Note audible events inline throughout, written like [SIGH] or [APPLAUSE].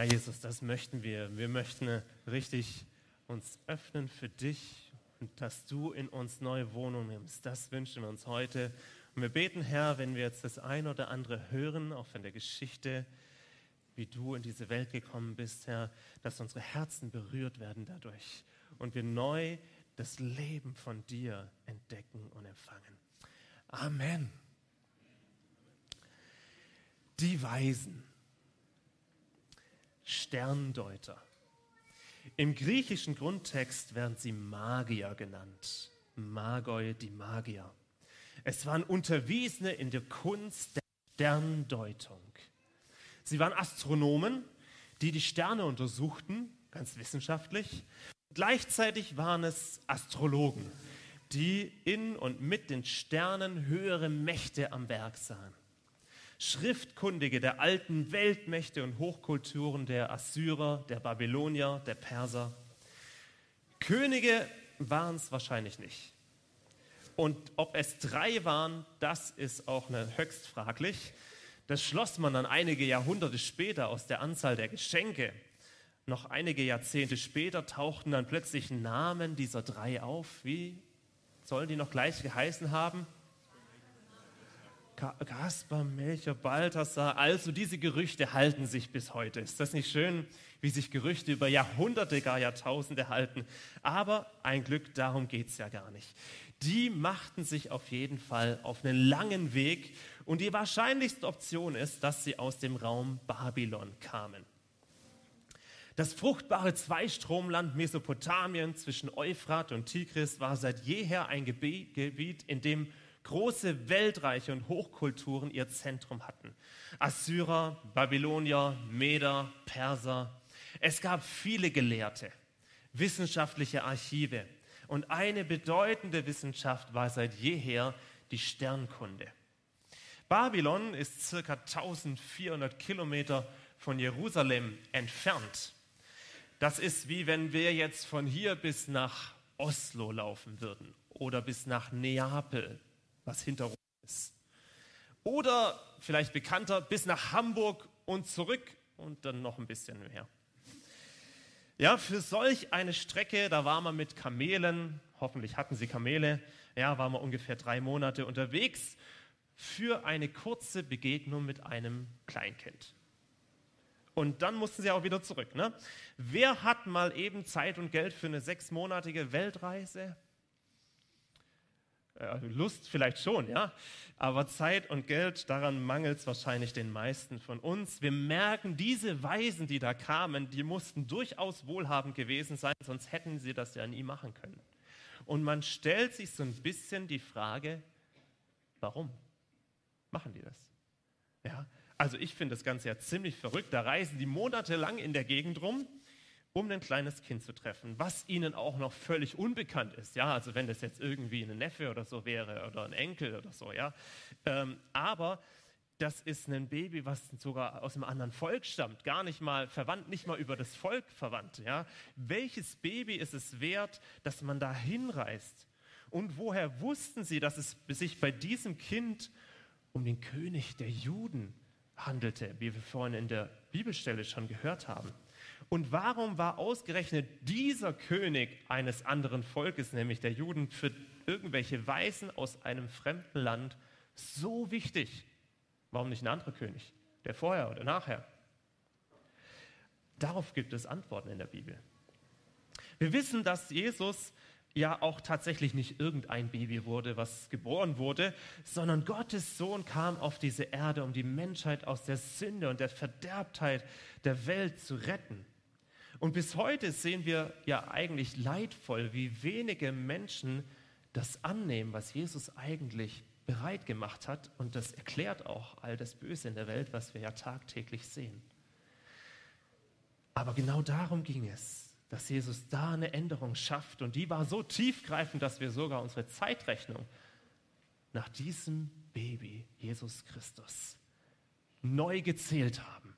Herr Jesus, das möchten wir. Wir möchten richtig uns öffnen für dich und dass du in uns neue Wohnung nimmst. Das wünschen wir uns heute. Und wir beten, Herr, wenn wir jetzt das ein oder andere hören, auch von der Geschichte, wie du in diese Welt gekommen bist, Herr, dass unsere Herzen berührt werden dadurch und wir neu das Leben von dir entdecken und empfangen. Amen. Die Weisen, Sterndeuter. Im griechischen Grundtext werden sie Magier genannt. Magoi, die Magier. Es waren Unterwiesene in der Kunst der Sterndeutung. Sie waren Astronomen, die die Sterne untersuchten, ganz wissenschaftlich. Gleichzeitig waren es Astrologen, die in und mit den Sternen höhere Mächte am Werk sahen. Schriftkundige der alten Weltmächte und Hochkulturen der Assyrer, der Babylonier, der Perser. Könige waren es wahrscheinlich nicht. Und ob es drei waren, das ist auch höchst fraglich. Das schloss man dann einige Jahrhunderte später aus der Anzahl der Geschenke. Noch einige Jahrzehnte später tauchten dann plötzlich Namen dieser drei auf. Wie sollen die noch gleich geheißen haben? Kaspar, Melcher, Balthasar. Also diese Gerüchte halten sich bis heute. Ist das nicht schön, wie sich Gerüchte über Jahrhunderte, gar Jahrtausende halten? Aber ein Glück, darum geht es ja gar nicht. Die machten sich auf jeden Fall auf einen langen Weg und die wahrscheinlichste Option ist, dass sie aus dem Raum Babylon kamen. Das fruchtbare Zweistromland Mesopotamien zwischen Euphrat und Tigris war seit jeher ein Gebiet, in dem große Weltreiche und Hochkulturen ihr Zentrum hatten. Assyrer, Babylonier, Meder, Perser. Es gab viele Gelehrte, wissenschaftliche Archive und eine bedeutende Wissenschaft war seit jeher die Sternkunde. Babylon ist circa 1400 Kilometer von Jerusalem entfernt. Das ist wie wenn wir jetzt von hier bis nach Oslo laufen würden oder bis nach Neapel was hinter Rom ist. Oder vielleicht bekannter, bis nach Hamburg und zurück und dann noch ein bisschen mehr. Ja, für solch eine Strecke, da war man mit Kamelen, hoffentlich hatten sie Kamele, ja, war man ungefähr drei Monate unterwegs für eine kurze Begegnung mit einem Kleinkind. Und dann mussten sie auch wieder zurück. Ne? Wer hat mal eben Zeit und Geld für eine sechsmonatige Weltreise? Äh, Lust vielleicht schon, ja, aber Zeit und Geld, daran mangelt es wahrscheinlich den meisten von uns. Wir merken, diese Weisen, die da kamen, die mussten durchaus wohlhabend gewesen sein, sonst hätten sie das ja nie machen können. Und man stellt sich so ein bisschen die Frage, warum machen die das? Ja, also ich finde das Ganze ja ziemlich verrückt. Da reisen die monatelang in der Gegend rum um ein kleines Kind zu treffen, was ihnen auch noch völlig unbekannt ist. Ja, also wenn das jetzt irgendwie ein Neffe oder so wäre oder ein Enkel oder so, ja. Ähm, aber das ist ein Baby, was sogar aus einem anderen Volk stammt, gar nicht mal verwandt, nicht mal über das Volk verwandt. Ja. Welches Baby ist es wert, dass man da hinreist? Und woher wussten sie, dass es sich bei diesem Kind um den König der Juden handelte, wie wir vorhin in der Bibelstelle schon gehört haben? Und warum war ausgerechnet dieser König eines anderen Volkes, nämlich der Juden, für irgendwelche Weisen aus einem fremden Land so wichtig? Warum nicht ein anderer König, der vorher oder nachher? Darauf gibt es Antworten in der Bibel. Wir wissen, dass Jesus ja auch tatsächlich nicht irgendein Baby wurde, was geboren wurde, sondern Gottes Sohn kam auf diese Erde, um die Menschheit aus der Sünde und der Verderbtheit der Welt zu retten. Und bis heute sehen wir ja eigentlich leidvoll, wie wenige Menschen das annehmen, was Jesus eigentlich bereit gemacht hat. Und das erklärt auch all das Böse in der Welt, was wir ja tagtäglich sehen. Aber genau darum ging es, dass Jesus da eine Änderung schafft. Und die war so tiefgreifend, dass wir sogar unsere Zeitrechnung nach diesem Baby, Jesus Christus, neu gezählt haben.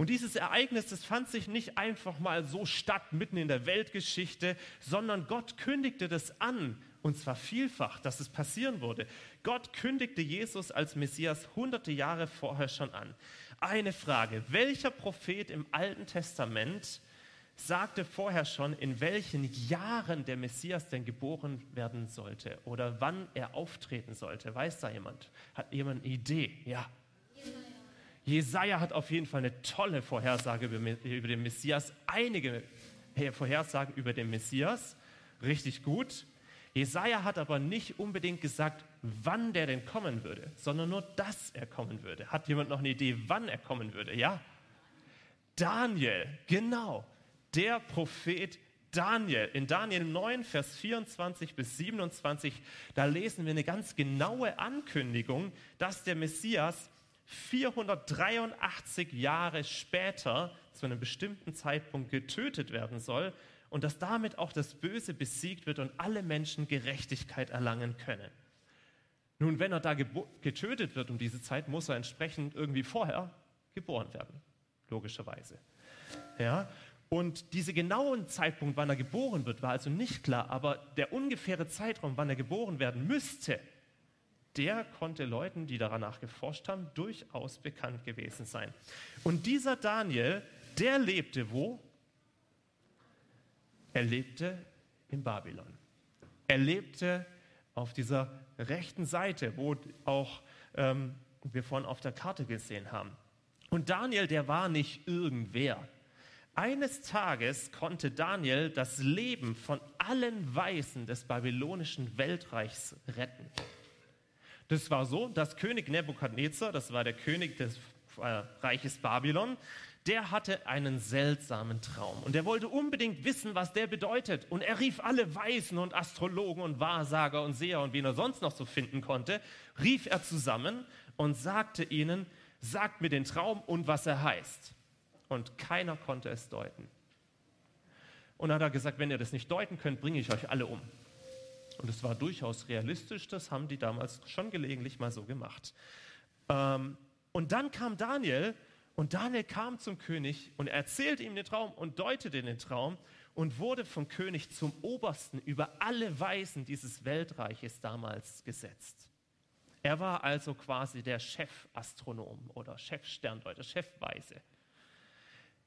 Und dieses Ereignis, das fand sich nicht einfach mal so statt mitten in der Weltgeschichte, sondern Gott kündigte das an Und zwar vielfach, dass es passieren würde. Gott kündigte Jesus als Messias hunderte Jahre vorher schon an. Eine Frage, welcher Prophet im Alten Testament sagte vorher schon, in welchen Jahren der Messias denn geboren werden sollte oder wann er auftreten sollte? Weiß da jemand? Hat jemand eine Idee? Ja. Jesaja hat auf jeden Fall eine tolle Vorhersage über, den Messias. Einige Vorhersagen über den Messias. Richtig gut. Jesaja hat aber nicht unbedingt gesagt, wann der denn kommen würde, sondern nur, dass er kommen würde. Hat jemand noch eine Idee, wann er kommen würde? Ja? Daniel, genau. Der Prophet Daniel. In Daniel 9, Vers 24 bis 27, da lesen wir eine ganz genaue Ankündigung, dass der Messias 483 Jahre später zu einem bestimmten Zeitpunkt getötet werden soll und dass damit auch das Böse besiegt wird und alle Menschen Gerechtigkeit erlangen können. Nun, wenn er da getötet wird um diese Zeit, muss er entsprechend irgendwie vorher geboren werden, logischerweise. Ja? Und dieser genauen Zeitpunkt, wann er geboren wird, war also nicht klar, aber der ungefähre Zeitraum, wann er geboren werden müsste, der konnte Leuten, die danach geforscht haben, durchaus bekannt gewesen sein. Und dieser Daniel, der lebte wo? Er lebte in Babylon. Er lebte auf dieser rechten Seite, wo auch ähm, wir vorhin auf der Karte gesehen haben. Und Daniel, der war nicht irgendwer. Eines Tages konnte Daniel das Leben von allen Weisen des babylonischen Weltreichs retten. Das war so, dass König Nebukadnezar, das war der König des äh, Reiches Babylon, der hatte einen seltsamen Traum und er wollte unbedingt wissen, was der bedeutet. Und er rief alle Weisen und Astrologen und Wahrsager und Seher und wen er sonst noch so finden konnte, rief er zusammen und sagte ihnen, sagt mir den Traum und was er heißt. Und keiner konnte es deuten. Und dann hat er gesagt, wenn ihr das nicht deuten könnt, bringe ich euch alle um. Und es war durchaus realistisch, das haben die damals schon gelegentlich mal so gemacht. Ähm, und dann kam Daniel und Daniel kam zum König und erzählte ihm den Traum und deutete den Traum und wurde vom König zum Obersten über alle Weisen dieses Weltreiches damals gesetzt. Er war also quasi der Chefastronom oder Chefsterndeuter, Chefweise.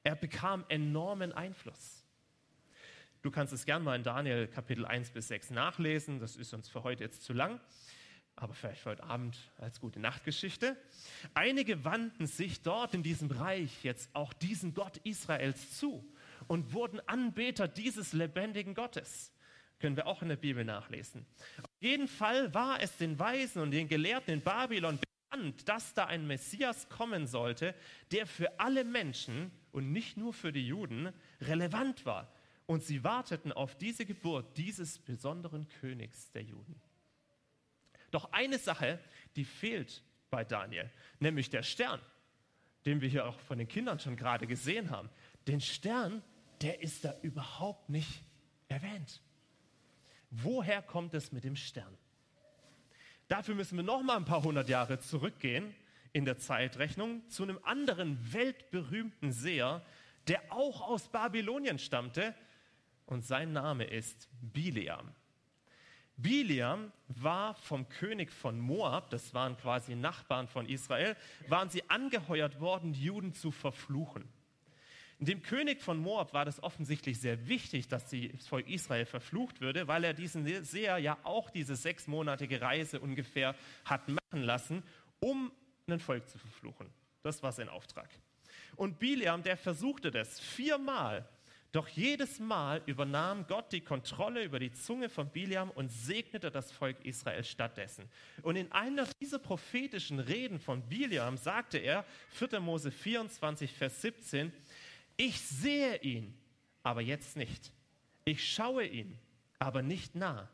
Er bekam enormen Einfluss. Du kannst es gern mal in Daniel Kapitel 1 bis 6 nachlesen. Das ist uns für heute jetzt zu lang, aber vielleicht für heute Abend als gute Nachtgeschichte. Einige wandten sich dort in diesem Reich jetzt auch diesem Gott Israels zu und wurden Anbeter dieses lebendigen Gottes. Können wir auch in der Bibel nachlesen. Auf jeden Fall war es den Weisen und den Gelehrten in Babylon bekannt, dass da ein Messias kommen sollte, der für alle Menschen und nicht nur für die Juden relevant war und sie warteten auf diese Geburt dieses besonderen Königs der Juden. Doch eine Sache, die fehlt bei Daniel, nämlich der Stern, den wir hier auch von den Kindern schon gerade gesehen haben. Den Stern, der ist da überhaupt nicht erwähnt. Woher kommt es mit dem Stern? Dafür müssen wir noch mal ein paar hundert Jahre zurückgehen in der Zeitrechnung zu einem anderen weltberühmten Seher, der auch aus Babylonien stammte, und sein Name ist Bileam. Bileam war vom König von Moab, das waren quasi Nachbarn von Israel, waren sie angeheuert worden, Juden zu verfluchen. Dem König von Moab war das offensichtlich sehr wichtig, dass das Volk Israel verflucht würde, weil er diesen Seher ja auch diese sechsmonatige Reise ungefähr hat machen lassen, um ein Volk zu verfluchen. Das war sein Auftrag. Und Bileam, der versuchte das viermal doch jedes Mal übernahm Gott die Kontrolle über die Zunge von Biliam und segnete das Volk Israel stattdessen. Und in einer dieser prophetischen Reden von Biliam sagte er, 4. Mose 24, Vers 17, ich sehe ihn, aber jetzt nicht. Ich schaue ihn, aber nicht nah.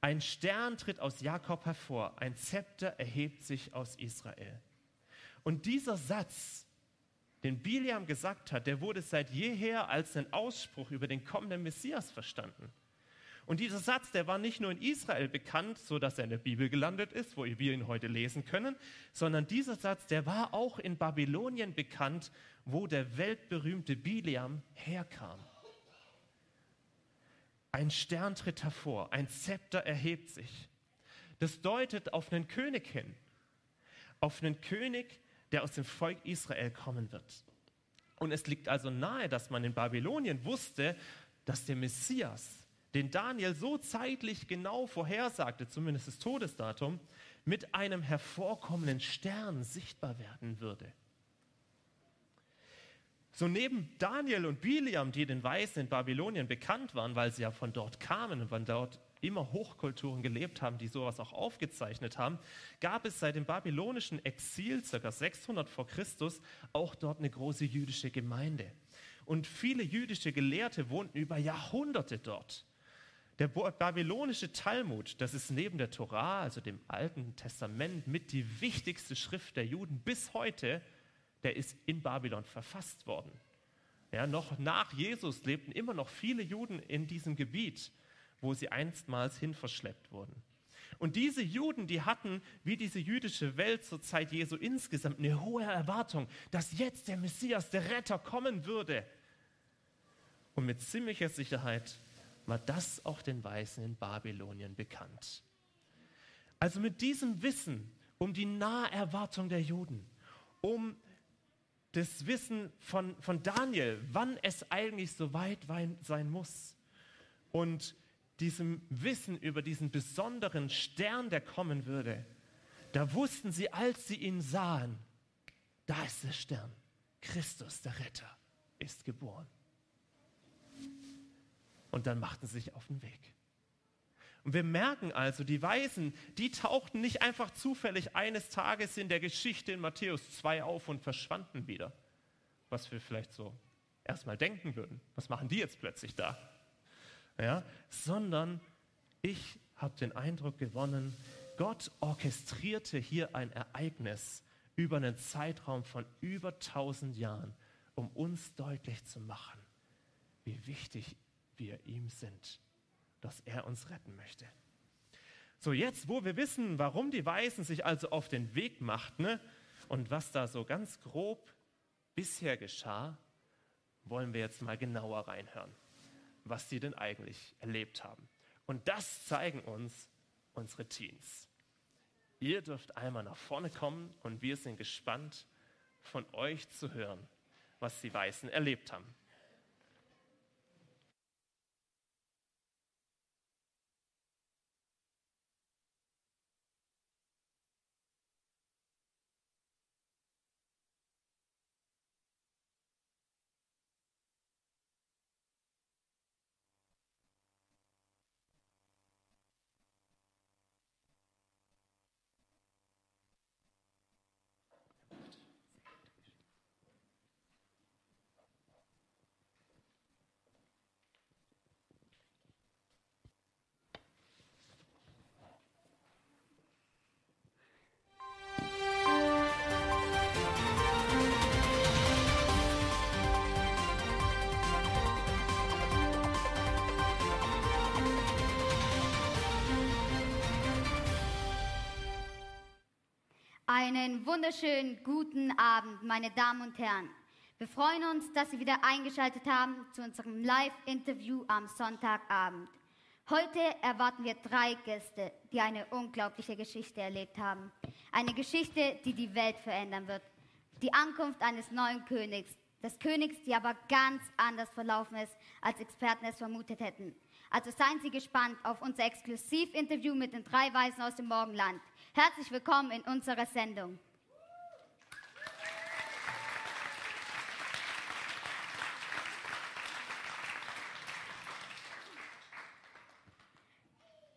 Ein Stern tritt aus Jakob hervor, ein Zepter erhebt sich aus Israel. Und dieser Satz den Biliam gesagt hat, der wurde seit jeher als ein Ausspruch über den kommenden Messias verstanden. Und dieser Satz, der war nicht nur in Israel bekannt, so dass er in der Bibel gelandet ist, wo wir ihn heute lesen können, sondern dieser Satz, der war auch in Babylonien bekannt, wo der weltberühmte Biliam herkam. Ein Stern tritt hervor, ein Zepter erhebt sich. Das deutet auf einen König hin, auf einen König, der aus dem Volk Israel kommen wird. Und es liegt also nahe, dass man in Babylonien wusste, dass der Messias, den Daniel so zeitlich genau vorhersagte, zumindest das Todesdatum, mit einem hervorkommenden Stern sichtbar werden würde. So neben Daniel und Biliam, die den Weisen in Babylonien bekannt waren, weil sie ja von dort kamen und von dort immer Hochkulturen gelebt haben, die sowas auch aufgezeichnet haben, gab es seit dem babylonischen Exil, ca. 600 vor Christus, auch dort eine große jüdische Gemeinde. Und viele jüdische Gelehrte wohnten über Jahrhunderte dort. Der babylonische Talmud, das ist neben der Torah, also dem Alten Testament, mit die wichtigste Schrift der Juden bis heute, der ist in Babylon verfasst worden. Ja, noch nach Jesus lebten immer noch viele Juden in diesem Gebiet, wo sie einstmals hin verschleppt wurden. Und diese Juden, die hatten, wie diese jüdische Welt zur Zeit Jesu insgesamt, eine hohe Erwartung, dass jetzt der Messias, der Retter kommen würde. Und mit ziemlicher Sicherheit war das auch den Weisen in Babylonien bekannt. Also mit diesem Wissen um die Naherwartung der Juden, um das Wissen von, von Daniel, wann es eigentlich so weit sein muss. Und diesem Wissen über diesen besonderen Stern, der kommen würde, da wussten sie, als sie ihn sahen, da ist der Stern. Christus, der Retter, ist geboren. Und dann machten sie sich auf den Weg. Und wir merken also, die Weisen, die tauchten nicht einfach zufällig eines Tages in der Geschichte in Matthäus 2 auf und verschwanden wieder. Was wir vielleicht so erstmal denken würden. Was machen die jetzt plötzlich da? Ja, sondern ich habe den Eindruck gewonnen, Gott orchestrierte hier ein Ereignis über einen Zeitraum von über 1000 Jahren, um uns deutlich zu machen, wie wichtig wir ihm sind dass er uns retten möchte. So, jetzt, wo wir wissen, warum die Weisen sich also auf den Weg machten ne, und was da so ganz grob bisher geschah, wollen wir jetzt mal genauer reinhören, was sie denn eigentlich erlebt haben. Und das zeigen uns unsere Teens. Ihr dürft einmal nach vorne kommen und wir sind gespannt, von euch zu hören, was die Weißen erlebt haben. Einen wunderschönen guten Abend, meine Damen und Herren. Wir freuen uns, dass Sie wieder eingeschaltet haben zu unserem Live-Interview am Sonntagabend. Heute erwarten wir drei Gäste, die eine unglaubliche Geschichte erlebt haben. Eine Geschichte, die die Welt verändern wird. Die Ankunft eines neuen Königs. Des Königs, die aber ganz anders verlaufen ist, als Experten es vermutet hätten. Also seien Sie gespannt auf unser Exklusivinterview mit den drei Weisen aus dem Morgenland. Herzlich willkommen in unserer Sendung.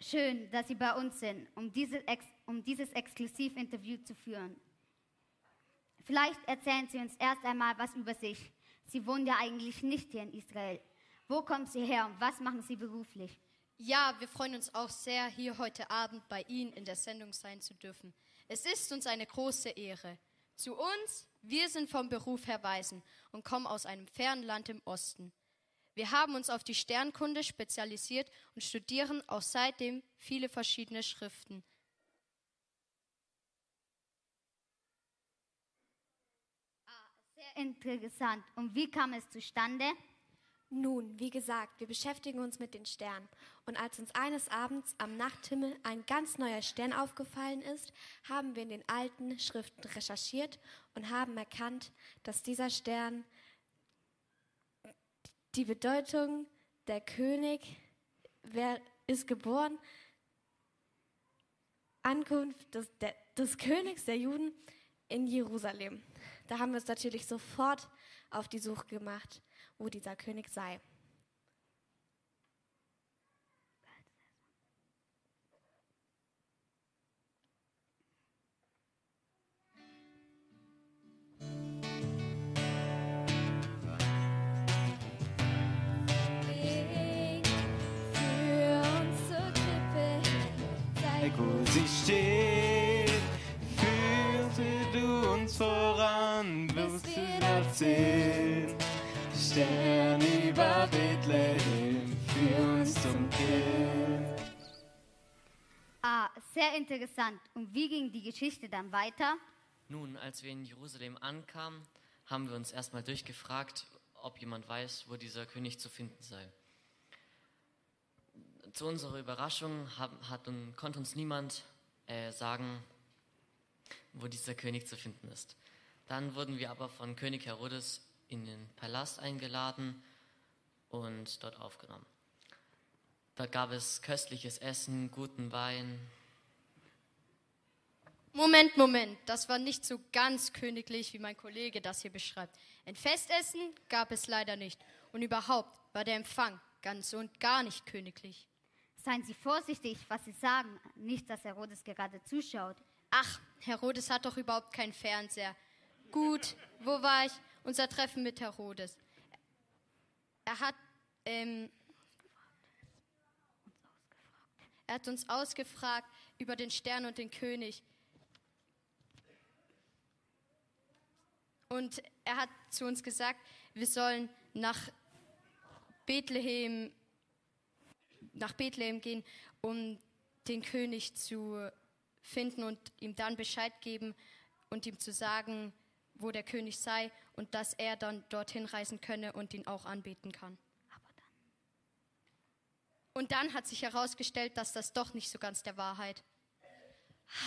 Schön, dass Sie bei uns sind, um, diese, um dieses Exklusivinterview zu führen. Vielleicht erzählen Sie uns erst einmal was über sich. Sie wohnen ja eigentlich nicht hier in Israel. Wo kommen Sie her und was machen Sie beruflich? Ja, wir freuen uns auch sehr, hier heute Abend bei Ihnen in der Sendung sein zu dürfen. Es ist uns eine große Ehre. Zu uns, wir sind vom Beruf her Weisen und kommen aus einem fernen Land im Osten. Wir haben uns auf die Sternkunde spezialisiert und studieren auch seitdem viele verschiedene Schriften. Ah, sehr interessant. Und wie kam es zustande? Nun, wie gesagt, wir beschäftigen uns mit den Sternen. Und als uns eines Abends am Nachthimmel ein ganz neuer Stern aufgefallen ist, haben wir in den alten Schriften recherchiert und haben erkannt, dass dieser Stern die Bedeutung der König, wer ist geboren, Ankunft des, der, des Königs der Juden in Jerusalem. Da haben wir uns natürlich sofort auf die Suche gemacht wo dieser König sei. Sehr interessant. Und wie ging die Geschichte dann weiter? Nun, als wir in Jerusalem ankamen, haben wir uns erstmal durchgefragt, ob jemand weiß, wo dieser König zu finden sei. Zu unserer Überraschung hat, hat konnte uns niemand äh, sagen, wo dieser König zu finden ist. Dann wurden wir aber von König Herodes in den Palast eingeladen und dort aufgenommen. Da gab es köstliches Essen, guten Wein. Moment, Moment, das war nicht so ganz königlich, wie mein Kollege das hier beschreibt. Ein Festessen gab es leider nicht. Und überhaupt war der Empfang ganz und gar nicht königlich. Seien Sie vorsichtig, was Sie sagen. Nicht, dass Herodes gerade zuschaut. Ach, Herodes hat doch überhaupt keinen Fernseher. Gut, wo war ich? unser Treffen mit Herodes. Er hat, ähm, er hat uns ausgefragt über den Stern und den König. Und er hat zu uns gesagt, wir sollen nach Bethlehem, nach Bethlehem gehen, um den König zu finden und ihm dann Bescheid geben und ihm zu sagen, wo der König sei und dass er dann dorthin reisen könne und ihn auch anbeten kann. Und dann hat sich herausgestellt, dass das doch nicht so ganz der Wahrheit.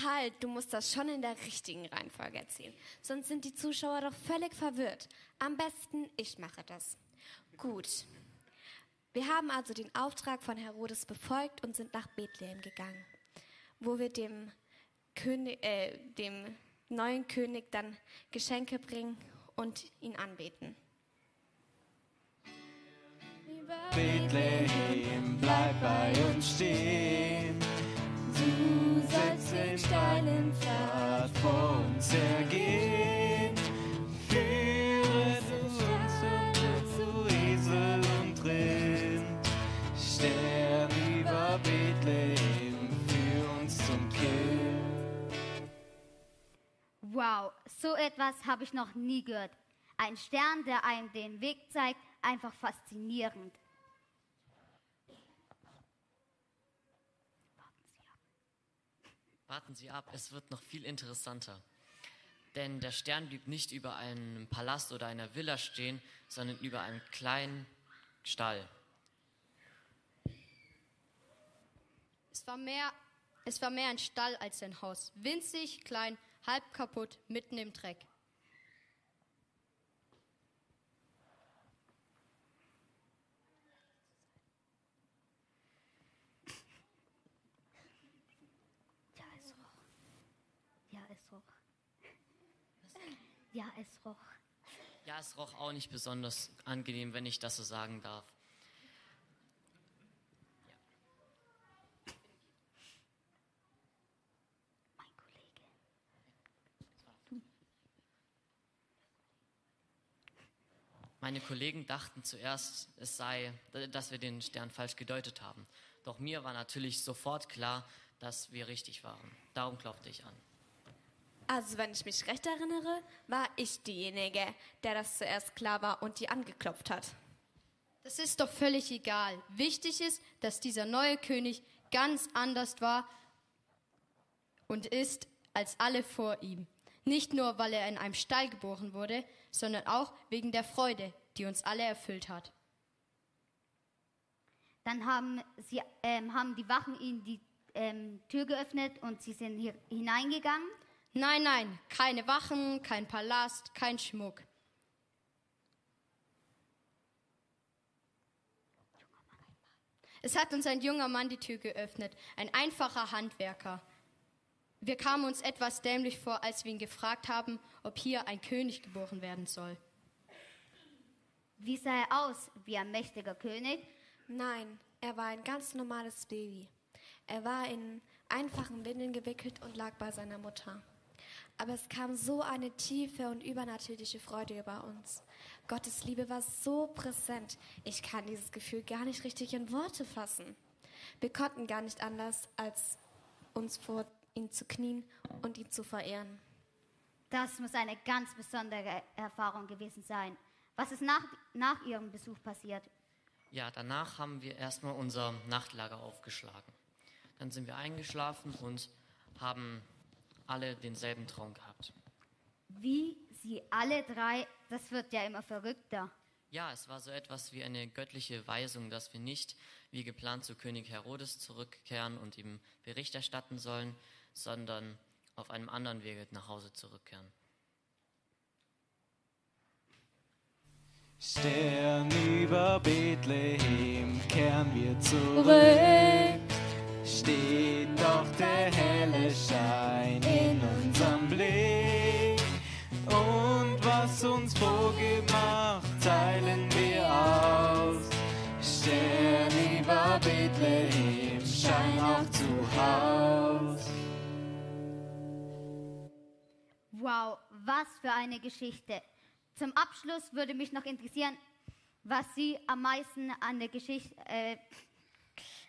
Halt, du musst das schon in der richtigen Reihenfolge erzählen. Sonst sind die Zuschauer doch völlig verwirrt. Am besten, ich mache das. Gut. Wir haben also den Auftrag von Herodes befolgt und sind nach Bethlehem gegangen, wo wir dem, König, äh, dem neuen König dann Geschenke bringen und ihn anbeten. Bethlehem, bleib bei uns stehen. Den steilen Pfad vor uns ergehen. Führe uns zu Esel und Rind. Stern über Bethlehem, führ uns zum Kind. Wow, so etwas habe ich noch nie gehört. Ein Stern, der einem den Weg zeigt, einfach faszinierend. Warten Sie ab, es wird noch viel interessanter. Denn der Stern blieb nicht über einem Palast oder einer Villa stehen, sondern über einem kleinen Stall. Es war mehr, es war mehr ein Stall als ein Haus. Winzig, klein, halb kaputt, mitten im Dreck. Ja, es roch. Ja, es roch. Ja, es roch. Ja, es roch auch nicht besonders angenehm, wenn ich das so sagen darf. Mein Kollege. Meine Kollegen dachten zuerst, es sei, dass wir den Stern falsch gedeutet haben. Doch mir war natürlich sofort klar, dass wir richtig waren. Darum klopfte ich an. Also, wenn ich mich recht erinnere, war ich diejenige, der das zuerst klar war und die angeklopft hat. Das ist doch völlig egal. Wichtig ist, dass dieser neue König ganz anders war und ist als alle vor ihm. Nicht nur, weil er in einem Stall geboren wurde, sondern auch wegen der Freude, die uns alle erfüllt hat. Dann haben, sie, ähm, haben die Wachen ihnen die ähm, Tür geöffnet und sie sind hier hineingegangen. Nein, nein, keine Wachen, kein Palast, kein Schmuck. Es hat uns ein junger Mann die Tür geöffnet, ein einfacher Handwerker. Wir kamen uns etwas dämlich vor, als wir ihn gefragt haben, ob hier ein König geboren werden soll. Wie sah er aus? Wie ein mächtiger König? Nein, er war ein ganz normales Baby. Er war in einfachen Windeln gewickelt und lag bei seiner Mutter. Aber es kam so eine tiefe und übernatürliche Freude über uns. Gottes Liebe war so präsent. Ich kann dieses Gefühl gar nicht richtig in Worte fassen. Wir konnten gar nicht anders, als uns vor ihm zu knien und ihn zu verehren. Das muss eine ganz besondere Erfahrung gewesen sein. Was ist nach, nach Ihrem Besuch passiert? Ja, danach haben wir erstmal unser Nachtlager aufgeschlagen. Dann sind wir eingeschlafen und haben alle denselben Traum gehabt. Wie Sie alle drei, das wird ja immer verrückter. Ja, es war so etwas wie eine göttliche Weisung, dass wir nicht wie geplant zu König Herodes zurückkehren und ihm Bericht erstatten sollen, sondern auf einem anderen Wege nach Hause zurückkehren. Stern über Bethlehem kehren wir zurück. Steht doch der helle Schein in unserem Blick. Und was uns vorgemacht, teilen wir aus. Stern über Bethlehem, schein auch zu Haus. Wow, was für eine Geschichte. Zum Abschluss würde mich noch interessieren, was Sie am meisten an der Geschichte, äh,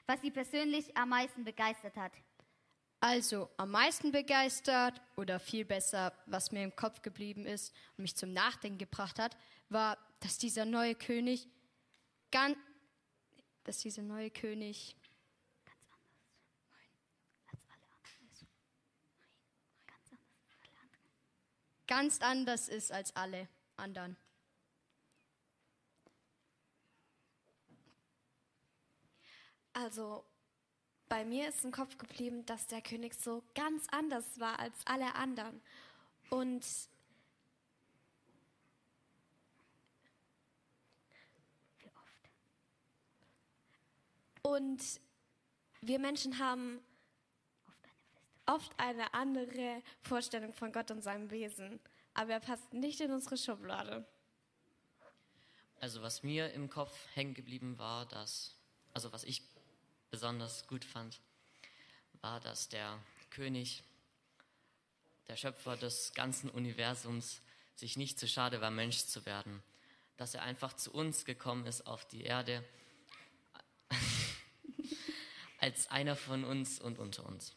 was Sie persönlich am meisten begeistert hat. Also am meisten begeistert oder viel besser, was mir im Kopf geblieben ist und mich zum Nachdenken gebracht hat, war, dass dieser neue König ganz, dass dieser neue König ganz anders ist als alle anderen. Also bei mir ist im Kopf geblieben, dass der König so ganz anders war als alle anderen. Und Und wir Menschen haben oft eine andere Vorstellung von Gott und seinem Wesen, aber er passt nicht in unsere Schublade. Also was mir im Kopf hängen geblieben war, dass, also was ich besonders gut fand, war, dass der König, der Schöpfer des ganzen Universums, sich nicht zu schade war, Mensch zu werden. Dass er einfach zu uns gekommen ist auf die Erde [LAUGHS] als einer von uns und unter uns.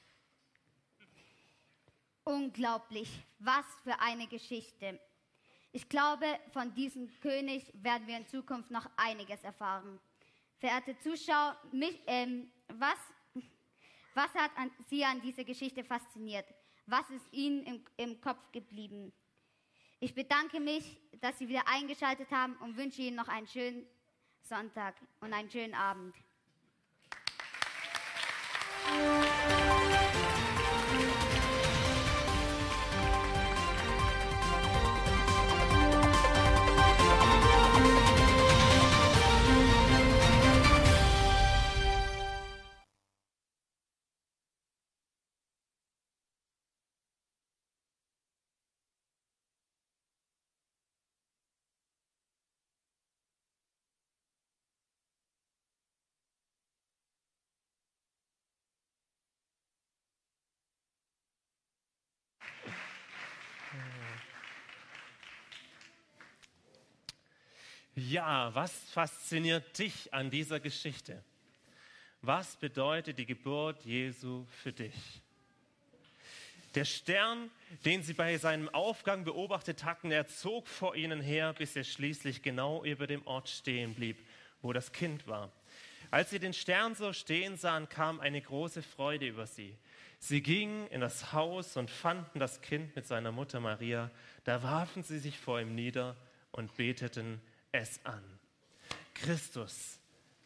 Unglaublich, was für eine Geschichte. Ich glaube, von diesem König werden wir in Zukunft noch einiges erfahren. Verehrte Zuschauer, mich, ähm, was, was hat an, Sie an dieser Geschichte fasziniert? Was ist Ihnen im, im Kopf geblieben? Ich bedanke mich, dass Sie wieder eingeschaltet haben und wünsche Ihnen noch einen schönen Sonntag und einen schönen Abend. Ja, was fasziniert dich an dieser Geschichte? Was bedeutet die Geburt Jesu für dich? Der Stern, den sie bei seinem Aufgang beobachtet hatten, er zog vor ihnen her, bis er schließlich genau über dem Ort stehen blieb, wo das Kind war. Als sie den Stern so stehen sahen, kam eine große Freude über sie. Sie gingen in das Haus und fanden das Kind mit seiner Mutter Maria. Da warfen sie sich vor ihm nieder und beteten es an. Christus,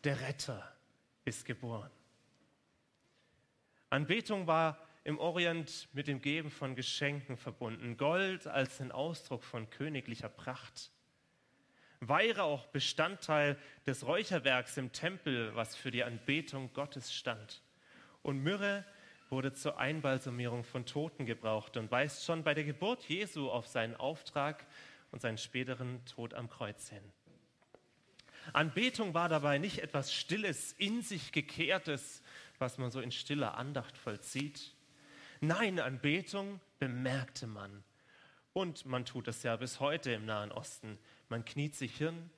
der Retter, ist geboren. Anbetung war im Orient mit dem Geben von Geschenken verbunden. Gold als ein Ausdruck von königlicher Pracht. Weihrauch Bestandteil des Räucherwerks im Tempel, was für die Anbetung Gottes stand. Und Myrrhe wurde zur Einbalsamierung von Toten gebraucht und weist schon bei der Geburt Jesu auf seinen Auftrag und seinen späteren Tod am Kreuz hin. Anbetung war dabei nicht etwas Stilles, in sich gekehrtes, was man so in stiller Andacht vollzieht. Nein, Anbetung bemerkte man. Und man tut es ja bis heute im Nahen Osten. Man kniet sich hin,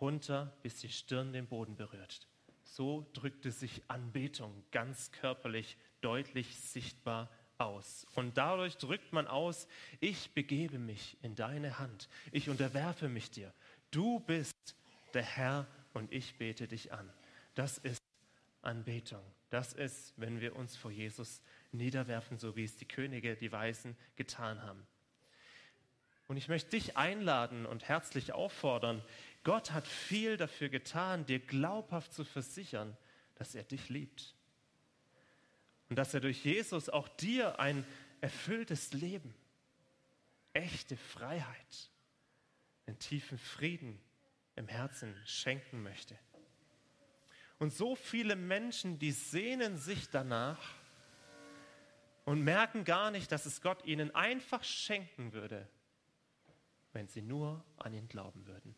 runter, bis die Stirn den Boden berührt. So drückte sich Anbetung ganz körperlich deutlich sichtbar aus. Und dadurch drückt man aus, ich begebe mich in deine Hand, ich unterwerfe mich dir. Du bist der Herr und ich bete dich an. Das ist Anbetung. Das ist, wenn wir uns vor Jesus niederwerfen, so wie es die Könige, die Weißen getan haben. Und ich möchte dich einladen und herzlich auffordern, Gott hat viel dafür getan, dir glaubhaft zu versichern, dass er dich liebt. Und dass er durch Jesus auch dir ein erfülltes Leben, echte Freiheit, einen tiefen Frieden im Herzen schenken möchte. Und so viele Menschen, die sehnen sich danach und merken gar nicht, dass es Gott ihnen einfach schenken würde, wenn sie nur an ihn glauben würden.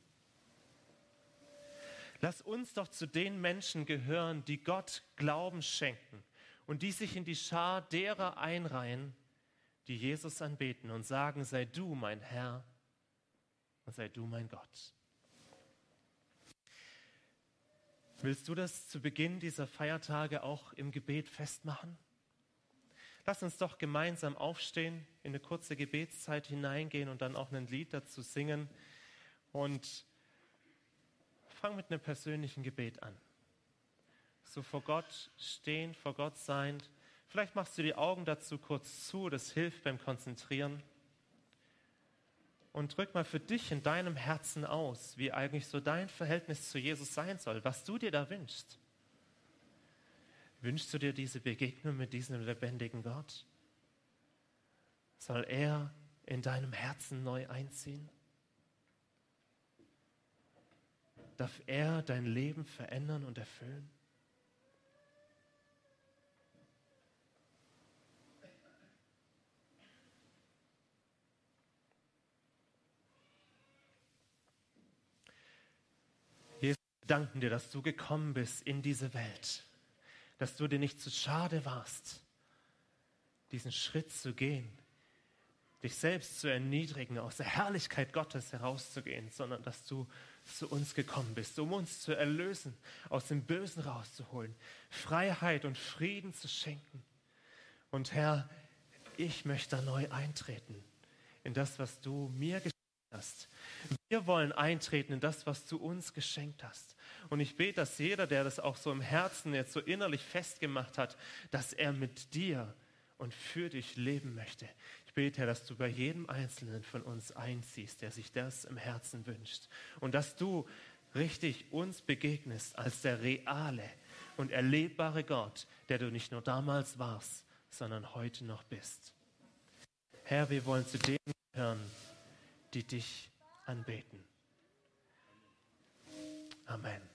Lass uns doch zu den Menschen gehören, die Gott Glauben schenken und die sich in die Schar derer einreihen, die Jesus anbeten und sagen, sei du mein Herr und sei du mein Gott. Willst du das zu Beginn dieser Feiertage auch im Gebet festmachen? Lass uns doch gemeinsam aufstehen, in eine kurze Gebetszeit hineingehen und dann auch ein Lied dazu singen und fang mit einem persönlichen Gebet an. So vor Gott stehen, vor Gott sein. Vielleicht machst du die Augen dazu kurz zu, das hilft beim Konzentrieren und drück mal für dich in deinem Herzen aus, wie eigentlich so dein Verhältnis zu Jesus sein soll, was du dir da wünschst. Wünschst du dir diese Begegnung mit diesem lebendigen Gott? Soll er in deinem Herzen neu einziehen? Darf er dein Leben verändern und erfüllen? Danken dir, dass du gekommen bist in diese Welt, dass du dir nicht zu schade warst, diesen Schritt zu gehen, dich selbst zu erniedrigen, aus der Herrlichkeit Gottes herauszugehen, sondern dass du zu uns gekommen bist, um uns zu erlösen, aus dem Bösen rauszuholen, Freiheit und Frieden zu schenken. Und Herr, ich möchte neu eintreten in das, was du mir geschenkt hast. Wir wollen eintreten in das, was du uns geschenkt hast. Und ich bete, dass jeder, der das auch so im Herzen jetzt so innerlich festgemacht hat, dass er mit dir und für dich leben möchte. Ich bete, Herr, dass du bei jedem Einzelnen von uns einziehst, der sich das im Herzen wünscht. Und dass du richtig uns begegnest als der reale und erlebbare Gott, der du nicht nur damals warst, sondern heute noch bist. Herr, wir wollen zu denen hören, die dich anbeten. Amen.